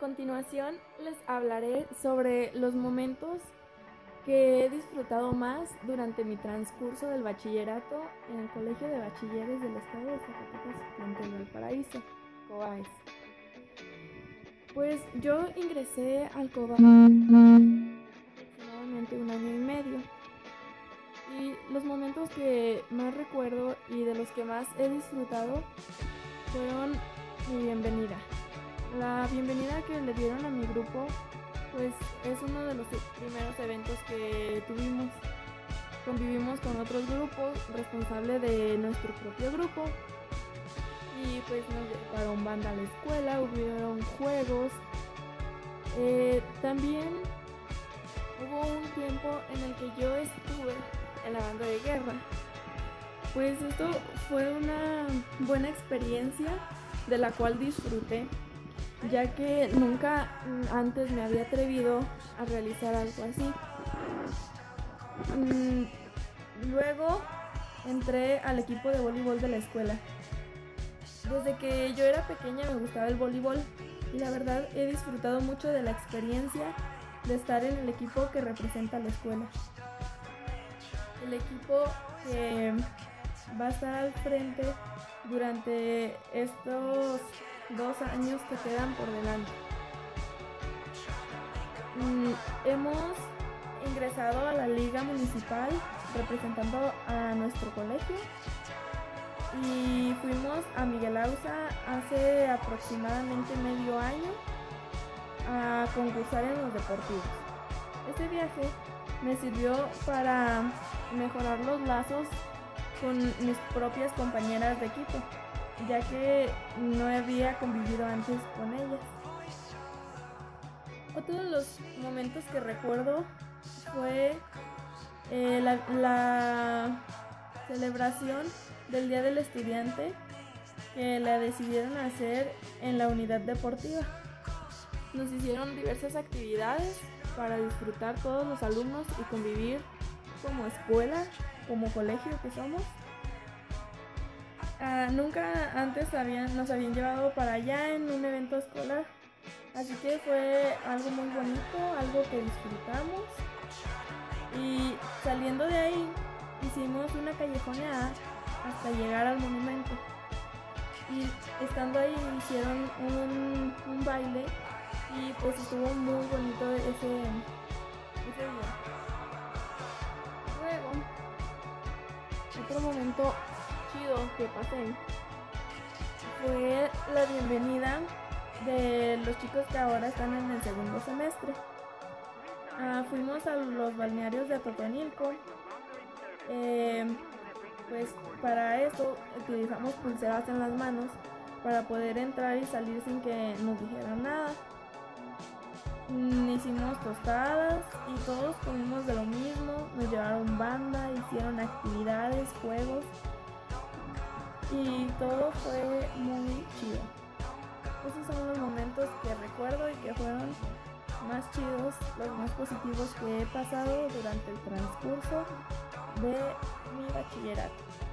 Continuación les hablaré sobre los momentos que he disfrutado más durante mi transcurso del bachillerato en el Colegio de Bachilleres del Estado de Zacatecas, Plantel Valparaíso, COBAES. Pues yo ingresé al COBAES aproximadamente un año y medio. Y los momentos que más recuerdo y de los que más he disfrutado fueron mi bienvenida. La bienvenida que le dieron a mi grupo pues es uno de los primeros eventos que tuvimos. Convivimos con otros grupos responsables de nuestro propio grupo y pues nos llevaron banda a la escuela, hubieron juegos. Eh, también hubo un tiempo en el que yo estuve en la banda de guerra. Pues esto fue una buena experiencia de la cual disfruté, ya que nunca antes me había atrevido a realizar algo así. Mm, luego entré al equipo de voleibol de la escuela. Desde que yo era pequeña me gustaba el voleibol y la verdad he disfrutado mucho de la experiencia de estar en el equipo que representa la escuela. El equipo que va a estar al frente durante estos dos años que quedan por delante. Mm, hemos ingresado a la liga municipal representando a nuestro colegio y fuimos a Miguel Ausa hace aproximadamente medio año a concursar en los deportivos. Este viaje me sirvió para mejorar los lazos con mis propias compañeras de equipo, ya que no había convivido antes con ellas. Otro de los momentos que recuerdo fue eh, la, la celebración del Día del Estudiante que la decidieron hacer en la unidad deportiva. Nos hicieron diversas actividades para disfrutar todos los alumnos y convivir como escuela, como colegio que somos. Ah, nunca antes habían, nos habían llevado para allá en un evento escolar, así que fue algo muy bonito, algo que disfrutamos. Y saliendo de ahí, hicimos una callejoneada hasta llegar al monumento. Y estando ahí hicieron un, baile y pues estuvo muy bonito ese, ese día. Luego, otro momento que pasé fue la bienvenida de los chicos que ahora están en el segundo semestre. Ah, fuimos a los balnearios de Atotonilco. Eh, pues para eso utilizamos pulseras en las manos para poder entrar y salir sin que nos dijeran nada. Mm, hicimos tostadas y todos comimos de lo mismo, nos llevaron banda, hicieron actividades, juegos y todo fue muy chido. Esos son los momentos que recuerdo y que fueron más chidos, los más positivos que he pasado durante el transcurso de mi bachillerato.